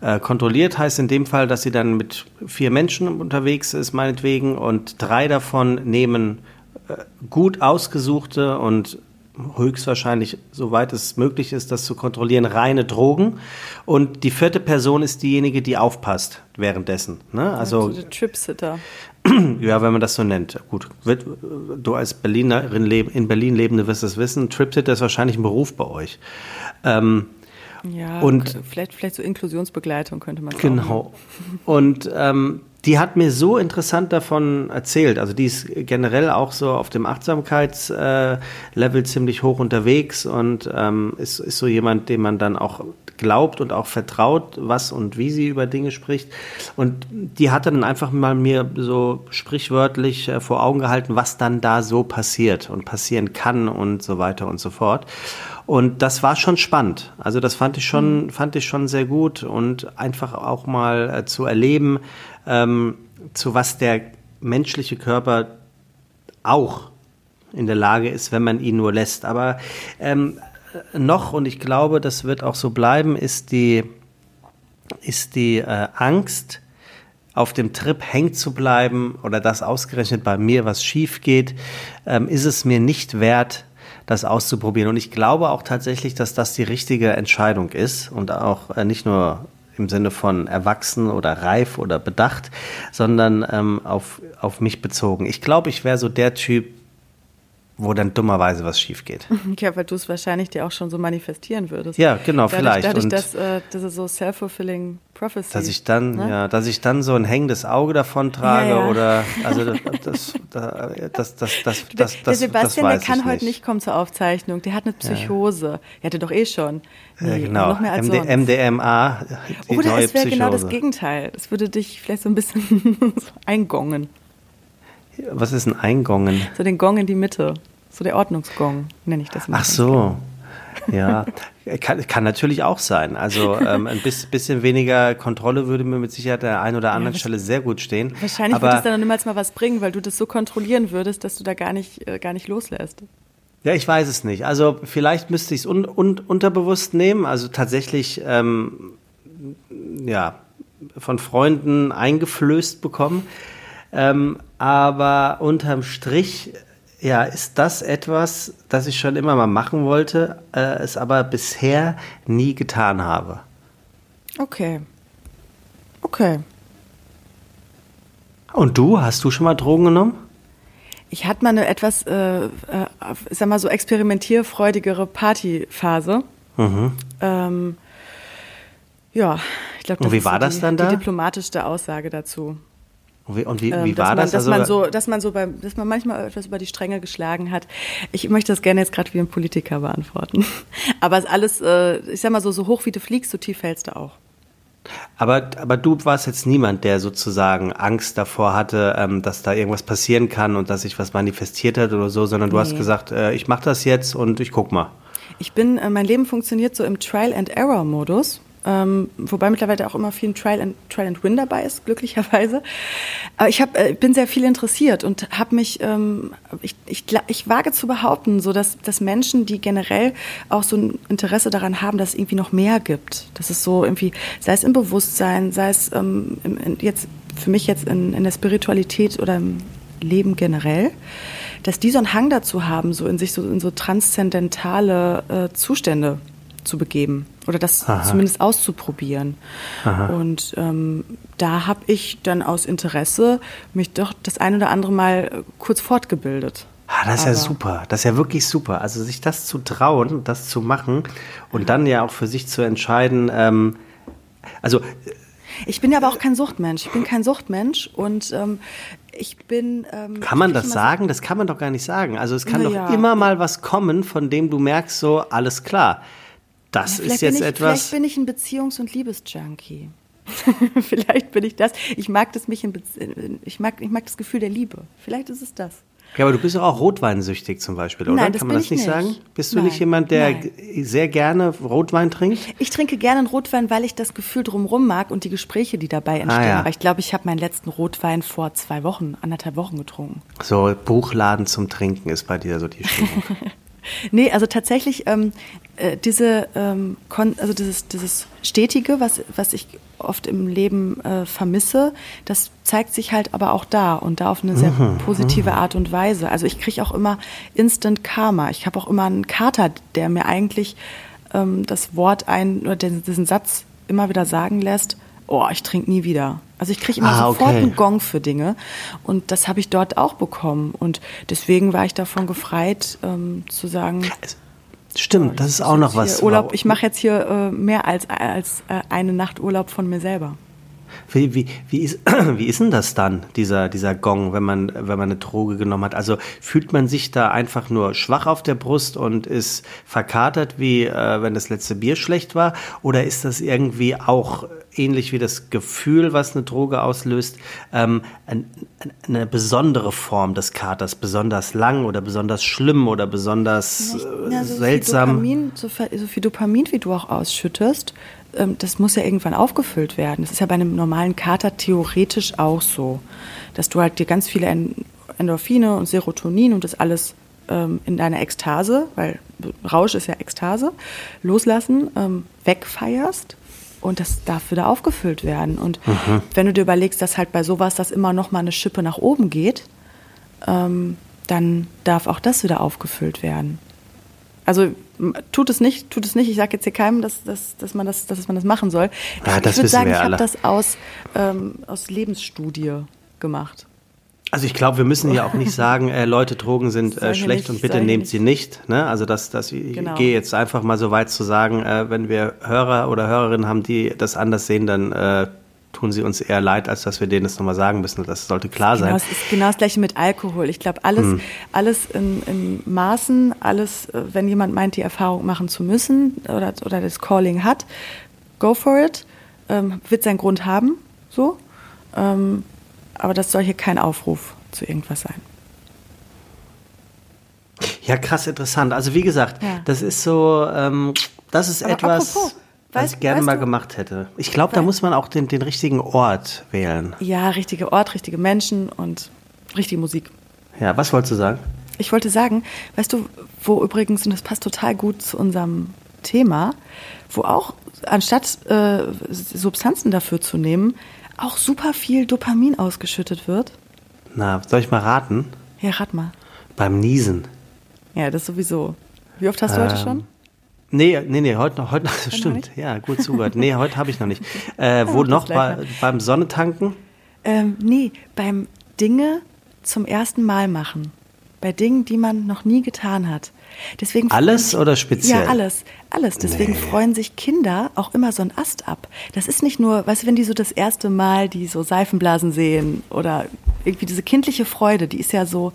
Äh, kontrolliert heißt in dem Fall, dass sie dann mit vier Menschen unterwegs ist, meinetwegen, und drei davon nehmen äh, gut ausgesuchte und höchstwahrscheinlich, soweit es möglich ist, das zu kontrollieren, reine Drogen. Und die vierte Person ist diejenige, die aufpasst währenddessen. Ne? Also so der Tripsitter. ja, wenn man das so nennt. Gut, wird, du als Berlinerin in Berlin lebende wirst es wissen. Tripsitter ist wahrscheinlich ein Beruf bei euch. Ähm, Ja, Und- vielleicht, vielleicht so Inklusionsbegleitung könnte man sagen. genau. Und ähm, die hat mir so interessant davon erzählt. Also die ist generell auch so auf dem Achtsamkeitslevel ziemlich hoch unterwegs und ähm, ist, ist so jemand, den man dann auch glaubt und auch vertraut, was und wie sie über Dinge spricht. Und die hat dann einfach mal mir so sprichwörtlich äh, vor Augen gehalten, was dann da so passiert und passieren kann und so weiter und so fort. Und das war schon spannend. Also das fand ich schon, mhm. fand ich schon sehr gut und einfach auch mal äh, zu erleben, ähm, zu was der menschliche Körper auch in der Lage ist, wenn man ihn nur lässt. Aber ähm, noch, und ich glaube, das wird auch so bleiben, ist die, ist die äh, Angst, auf dem Trip hängen zu bleiben oder das ausgerechnet bei mir was schief geht, ähm, ist es mir nicht wert, das auszuprobieren. Und ich glaube auch tatsächlich, dass das die richtige Entscheidung ist und auch äh, nicht nur im Sinne von erwachsen oder reif oder bedacht, sondern ähm, auf, auf mich bezogen. Ich glaube, ich wäre so der Typ, wo dann dummerweise was schief geht. Ja, weil du es wahrscheinlich dir auch schon so manifestieren würdest. Ja, genau, dadurch, vielleicht. Dadurch, und dass äh, das ist so self-fulfilling prophecy. Dass ich dann, ne? ja, dass ich dann so ein hängendes Auge davon trage ja, ja. oder also das, das, das, das, das, das, das, Der Sebastian, der kann heute nicht kommen zur Aufzeichnung. Der hat eine Psychose. Ja. Er hatte doch eh schon. Nee, ja, genau. Noch mehr als MD. MDMA. Die oder neue es wäre genau das Gegenteil. Es würde dich vielleicht so ein bisschen eingongen. Was ist ein Eingongen? So den Gong in die Mitte. So der Ordnungsgong, nenne ich das mal. Ach so. Ja, kann, kann natürlich auch sein. Also ähm, ein bisschen weniger Kontrolle würde mir mit Sicherheit der einen oder anderen ja, Stelle sehr gut stehen. Wahrscheinlich würde es dann niemals mal was bringen, weil du das so kontrollieren würdest, dass du da gar nicht, äh, gar nicht loslässt. Ja, ich weiß es nicht. Also vielleicht müsste ich es un, un, unterbewusst nehmen. Also tatsächlich, ähm, ja, von Freunden eingeflößt bekommen. Ähm, aber unterm Strich ja, ist das etwas, das ich schon immer mal machen wollte, äh, es aber bisher nie getan habe. Okay. Okay. Und du, hast du schon mal Drogen genommen? Ich hatte mal eine etwas, äh, äh, ich sag mal so experimentierfreudigere Partyphase. Mhm. Ähm, ja, ich glaube, das Und wie war ist das die, dann da? die diplomatischste Aussage dazu. Und wie, und wie, ähm, wie war man, das? Dass, also, man so, dass man so beim, dass man manchmal etwas über die Stränge geschlagen hat. Ich möchte das gerne jetzt gerade wie ein Politiker beantworten. Aber es ist alles, äh, ich sag mal so, so hoch wie du fliegst, so tief fällst du auch. Aber, aber du warst jetzt niemand, der sozusagen Angst davor hatte, ähm, dass da irgendwas passieren kann und dass sich was manifestiert hat oder so, sondern du nee. hast gesagt, äh, ich mache das jetzt und ich guck mal. Ich bin, äh, mein Leben funktioniert so im Trial and Error Modus. Ähm, wobei mittlerweile auch immer viel Trial and, Trial and Win dabei ist, glücklicherweise. Aber ich hab, äh, bin sehr viel interessiert und habe mich, ähm, ich, ich, ich wage zu behaupten, so dass, dass Menschen, die generell auch so ein Interesse daran haben, dass es irgendwie noch mehr gibt, dass es so irgendwie, sei es im Bewusstsein, sei es ähm, im, jetzt für mich jetzt in, in der Spiritualität oder im Leben generell, dass die so einen Hang dazu haben, so in sich so in so transzendentale äh, Zustände zu begeben oder das Aha. zumindest auszuprobieren. Aha. Und ähm, da habe ich dann aus Interesse mich doch das ein oder andere Mal äh, kurz fortgebildet. Ah, das ist Aber ja super. Das ist ja wirklich super. Also sich das zu trauen, das zu machen und dann ja auch für sich zu entscheiden. Ähm, also ich bin ja aber auch kein Suchtmensch. Ich bin kein Suchtmensch und ähm, ich bin. Ähm, kann man das sagen? Das kann man doch gar nicht sagen. Also es kann doch ja. immer mal was kommen, von dem du merkst, so alles klar das ja, ist jetzt ich, etwas. Vielleicht bin ich ein Beziehungs- und Liebesjunkie. vielleicht bin ich das. Ich mag das mich in ich mag, ich mag das Gefühl der Liebe. Vielleicht ist es das. Ja, aber du bist auch rotweinsüchtig zum Beispiel, oder? Nein, Kann man das nicht, nicht sagen? Bist du Nein. nicht jemand, der Nein. sehr gerne Rotwein trinkt? Ich trinke gerne einen Rotwein, weil ich das Gefühl drumherum mag und die Gespräche, die dabei entstehen. Ah, ja. Aber ich glaube, ich habe meinen letzten Rotwein vor zwei Wochen, anderthalb Wochen getrunken. So Buchladen zum Trinken ist bei dir so die Stimmung. nee, also tatsächlich ähm, äh, diese, ähm, also dieses, dieses Stetige, was, was ich oft im Leben äh, vermisse, das zeigt sich halt aber auch da und da auf eine sehr mhm, positive mhm. Art und Weise. Also ich kriege auch immer Instant Karma. Ich habe auch immer einen Kater, der mir eigentlich ähm, das Wort ein oder den, diesen Satz immer wieder sagen lässt, oh, ich trinke nie wieder. Also ich kriege immer ah, sofort okay. einen Gong für Dinge und das habe ich dort auch bekommen und deswegen war ich davon gefreit ähm, zu sagen. Stimmt, das ist auch noch was. Urlaub, ich mache jetzt hier äh, mehr als, als äh, eine Nacht Urlaub von mir selber. Wie, wie, wie, ist, wie ist denn das dann, dieser, dieser Gong, wenn man, wenn man eine Droge genommen hat? Also fühlt man sich da einfach nur schwach auf der Brust und ist verkatert, wie äh, wenn das letzte Bier schlecht war? Oder ist das irgendwie auch ähnlich wie das Gefühl, was eine Droge auslöst, ähm, ein, eine besondere Form des Katers, besonders lang oder besonders schlimm oder besonders äh, ja, so seltsam? Viel Dopamin, so, so viel Dopamin, wie du auch ausschüttest, ähm, das muss ja irgendwann aufgefüllt werden. Das ist ja bei einem normalen Kater theoretisch auch so, dass du halt dir ganz viele Endorphine und Serotonin und das alles ähm, in deiner Ekstase, weil Rausch ist ja Ekstase, loslassen, ähm, wegfeierst und das darf wieder aufgefüllt werden. Und mhm. wenn du dir überlegst, dass halt bei sowas das immer noch mal eine Schippe nach oben geht, ähm, dann darf auch das wieder aufgefüllt werden. Also tut es nicht, tut es nicht. Ich sage jetzt hier keinem, dass, dass, dass, man das, dass man das machen soll. Ich, ich würde sagen, ich habe das aus, ähm, aus Lebensstudie gemacht. Also ich glaube, wir müssen ja auch nicht sagen, äh, Leute, Drogen sind äh, schlecht nicht, und bitte nehmt nicht. sie nicht. Ne? Also das, das genau. ich gehe jetzt einfach mal so weit zu sagen, äh, wenn wir Hörer oder Hörerinnen haben, die das anders sehen, dann äh, tun sie uns eher leid, als dass wir denen das nochmal sagen müssen. Das sollte klar genau, sein. Es ist genau das gleiche mit Alkohol. Ich glaube, alles, hm. alles in, in, Maßen, alles, äh, wenn jemand meint, die Erfahrung machen zu müssen oder, oder das Calling hat, go for it. Ähm, wird seinen Grund haben, so. Ähm, aber das soll hier kein Aufruf zu irgendwas sein. Ja, krass interessant. Also wie gesagt, ja. das ist so, ähm, das ist aber etwas. Apropos, was weißt, ich gerne mal du? gemacht hätte. Ich glaube, da muss man auch den, den richtigen Ort wählen. Ja, richtige Ort, richtige Menschen und richtige Musik. Ja, was wolltest du sagen? Ich wollte sagen, weißt du, wo übrigens, und das passt total gut zu unserem Thema, wo auch anstatt äh, Substanzen dafür zu nehmen, auch super viel Dopamin ausgeschüttet wird? Na, soll ich mal raten? Ja, rat mal. Beim Niesen. Ja, das sowieso. Wie oft hast du ähm, heute schon? Nee, nee, nee, heute noch, heute noch, das stimmt. Ja, gut zugehört. Nee, heute habe ich noch nicht. Äh, wo noch? Bei, beim Sonnetanken? Ähm, nee, beim Dinge zum ersten Mal machen. Bei Dingen, die man noch nie getan hat. Deswegen alles sich, oder speziell? Ja, alles. Alles. Deswegen nee. freuen sich Kinder auch immer so ein Ast ab. Das ist nicht nur, weißt du, wenn die so das erste Mal die so Seifenblasen sehen oder irgendwie diese kindliche Freude, die ist ja so,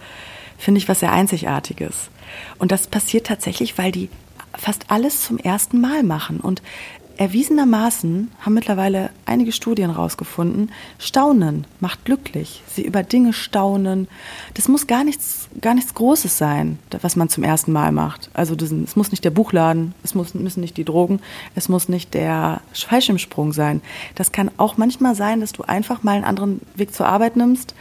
finde ich, was sehr Einzigartiges. Und das passiert tatsächlich, weil die fast alles zum ersten Mal machen. Und erwiesenermaßen haben mittlerweile einige Studien rausgefunden, Staunen macht glücklich. Sie über Dinge staunen. Das muss gar nichts, gar nichts Großes sein, was man zum ersten Mal macht. Also das, es muss nicht der Buchladen, es muss, müssen nicht die Drogen, es muss nicht der Fallschirmsprung sein. Das kann auch manchmal sein, dass du einfach mal einen anderen Weg zur Arbeit nimmst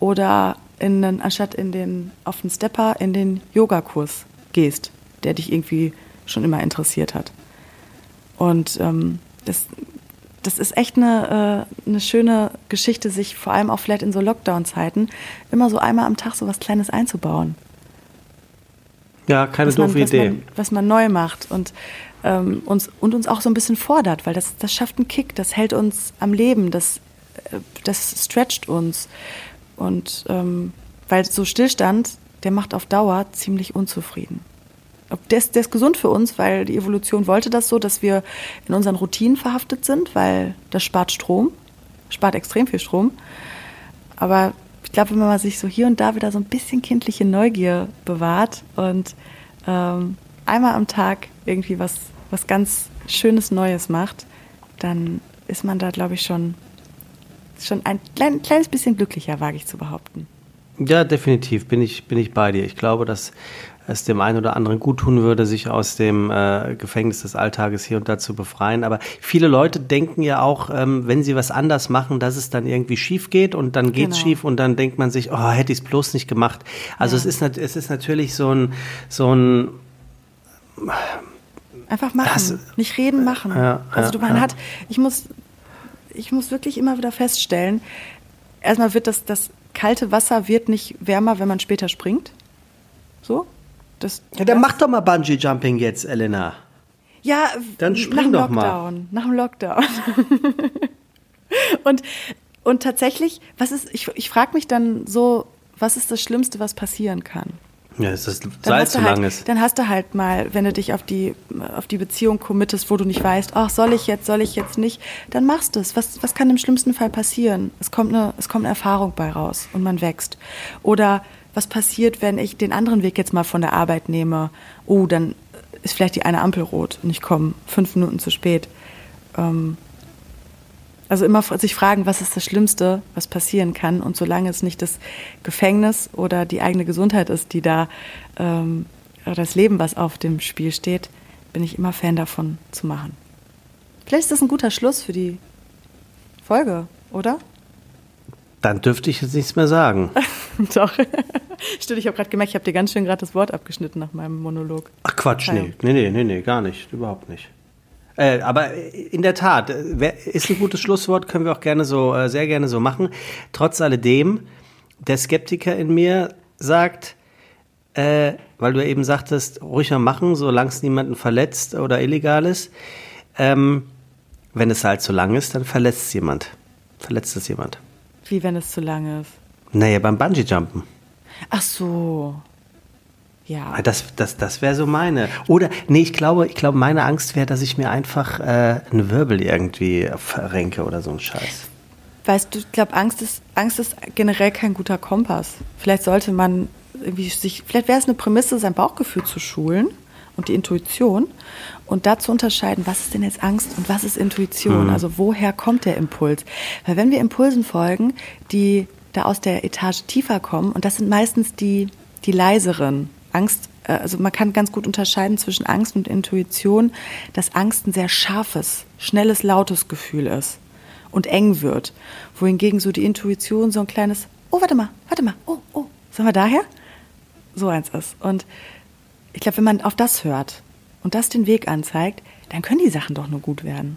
oder in anstatt in den, auf den Stepper in den Yogakurs gehst, der dich irgendwie schon immer interessiert hat. Und ähm, das, das ist echt eine, äh, eine schöne Geschichte, sich vor allem auch vielleicht in so Lockdown-Zeiten immer so einmal am Tag so was Kleines einzubauen. Ja, keine doofe man, Idee. Was man, was man neu macht und, ähm, uns, und uns auch so ein bisschen fordert, weil das, das schafft einen Kick, das hält uns am Leben, das, äh, das stretcht uns. Und ähm, weil so Stillstand, der macht auf Dauer ziemlich unzufrieden ist, der ist gesund für uns, weil die Evolution wollte das so, dass wir in unseren Routinen verhaftet sind, weil das spart Strom, spart extrem viel Strom. Aber ich glaube, wenn man sich so hier und da wieder so ein bisschen kindliche Neugier bewahrt und ähm, einmal am Tag irgendwie was, was ganz Schönes Neues macht, dann ist man da, glaube ich, schon, schon ein klein, kleines bisschen glücklicher, wage ich zu behaupten. Ja, definitiv bin ich, bin ich bei dir. Ich glaube, dass es dem einen oder anderen gut tun würde, sich aus dem äh, Gefängnis des Alltages hier und da zu befreien. Aber viele Leute denken ja auch, ähm, wenn sie was anders machen, dass es dann irgendwie schief geht und dann geht's genau. schief und dann denkt man sich, oh, hätte ich es bloß nicht gemacht. Also ja. es ist es ist natürlich so ein so ein einfach machen, das, nicht reden, machen. Ja, also du man ja. hat, ich muss ich muss wirklich immer wieder feststellen, erstmal wird das das kalte Wasser wird nicht wärmer, wenn man später springt. So, das, ja, dann mach doch mal Bungee Jumping jetzt, Elena. Ja, dann spring nach doch mal. Nach dem Lockdown. und, und tatsächlich, was ist, ich, ich frage mich dann so, was ist das Schlimmste, was passieren kann? Ja, ist Salz zu lang ist. Dann hast du halt mal, wenn du dich auf die, auf die Beziehung committest, wo du nicht weißt, ach, soll ich jetzt, soll ich jetzt nicht, dann machst du es. Was, was kann im schlimmsten Fall passieren? Es kommt, eine, es kommt eine Erfahrung bei raus und man wächst. Oder was passiert, wenn ich den anderen Weg jetzt mal von der Arbeit nehme? Oh, dann ist vielleicht die eine Ampel rot und ich komme fünf Minuten zu spät. Ähm, also immer sich fragen, was ist das Schlimmste, was passieren kann. Und solange es nicht das Gefängnis oder die eigene Gesundheit ist, die da, ähm, oder das Leben, was auf dem Spiel steht, bin ich immer Fan davon zu machen. Vielleicht ist das ein guter Schluss für die Folge, oder? Dann dürfte ich jetzt nichts mehr sagen. Doch. Stimmt, ich habe gerade gemerkt, ich habe dir ganz schön gerade das Wort abgeschnitten nach meinem Monolog. Ach Quatsch, nee. nee, nee, nee, nee, gar nicht, überhaupt nicht. Äh, aber in der Tat, äh, ist ein gutes Schlusswort, können wir auch gerne so, äh, sehr gerne so machen. Trotz alledem, der Skeptiker in mir sagt, äh, weil du eben sagtest, ruhig mal machen, solange es niemanden verletzt oder illegal ist. Ähm, wenn es halt zu lang ist, dann verletzt es jemand. Verletzt es jemand. Wie wenn es zu lang ist? Naja, beim Bungee-Jumpen. Ach so. Ja. Ah, das, das, das wäre so meine. Oder, nee, ich glaube, ich glaube, meine Angst wäre, dass ich mir einfach äh, einen Wirbel irgendwie verrenke oder so ein Scheiß. Weißt du, ich glaube, Angst ist, Angst ist generell kein guter Kompass. Vielleicht sollte man irgendwie sich, vielleicht wäre es eine Prämisse, sein Bauchgefühl zu schulen und die Intuition und da zu unterscheiden, was ist denn jetzt Angst und was ist Intuition? Mhm. Also woher kommt der Impuls? Weil wenn wir Impulsen folgen, die da aus der Etage tiefer kommen, und das sind meistens die, die leiseren, Angst, äh, also man kann ganz gut unterscheiden zwischen Angst und Intuition, dass Angst ein sehr scharfes, schnelles, lautes Gefühl ist und eng wird. Wohingegen so die Intuition so ein kleines, oh, warte mal, warte mal, oh, oh, sollen wir daher? So eins ist. Und ich glaube, wenn man auf das hört und das den Weg anzeigt, dann können die Sachen doch nur gut werden.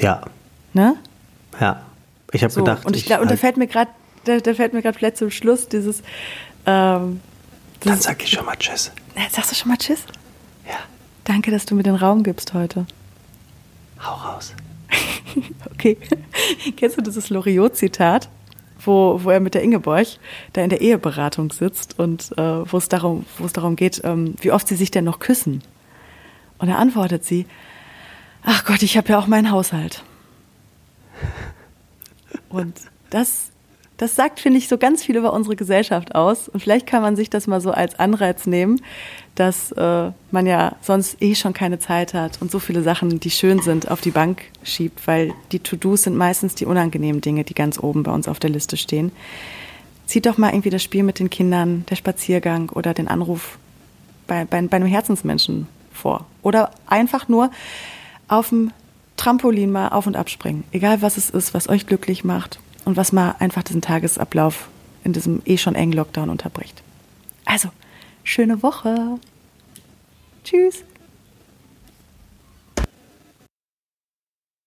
Ja. Ne? Ja. Ich habe so, gedacht. Und, ich, ich und da fällt mir gerade da, da fällt mir gerade vielleicht zum Schluss dieses. Ähm, dieses Dann sag ich schon mal Tschüss. Sagst du schon mal Tschüss? Ja. Danke, dass du mir den Raum gibst heute. Hau raus. okay. Kennst du dieses Loriot-Zitat? Wo, wo er mit der Ingeborg da in der Eheberatung sitzt und äh, wo es darum, wo es darum geht, ähm, wie oft sie sich denn noch küssen. Und er antwortet sie, ach Gott, ich habe ja auch meinen Haushalt. Und das das sagt, finde ich, so ganz viel über unsere Gesellschaft aus. Und vielleicht kann man sich das mal so als Anreiz nehmen, dass äh, man ja sonst eh schon keine Zeit hat und so viele Sachen, die schön sind, auf die Bank schiebt, weil die To-Dos sind meistens die unangenehmen Dinge, die ganz oben bei uns auf der Liste stehen. Zieht doch mal irgendwie das Spiel mit den Kindern, der Spaziergang oder den Anruf bei, bei, bei einem Herzensmenschen vor. Oder einfach nur auf dem Trampolin mal auf und abspringen. Egal was es ist, was euch glücklich macht und was mal einfach diesen Tagesablauf in diesem eh schon engen Lockdown unterbricht. Also, schöne Woche. Tschüss.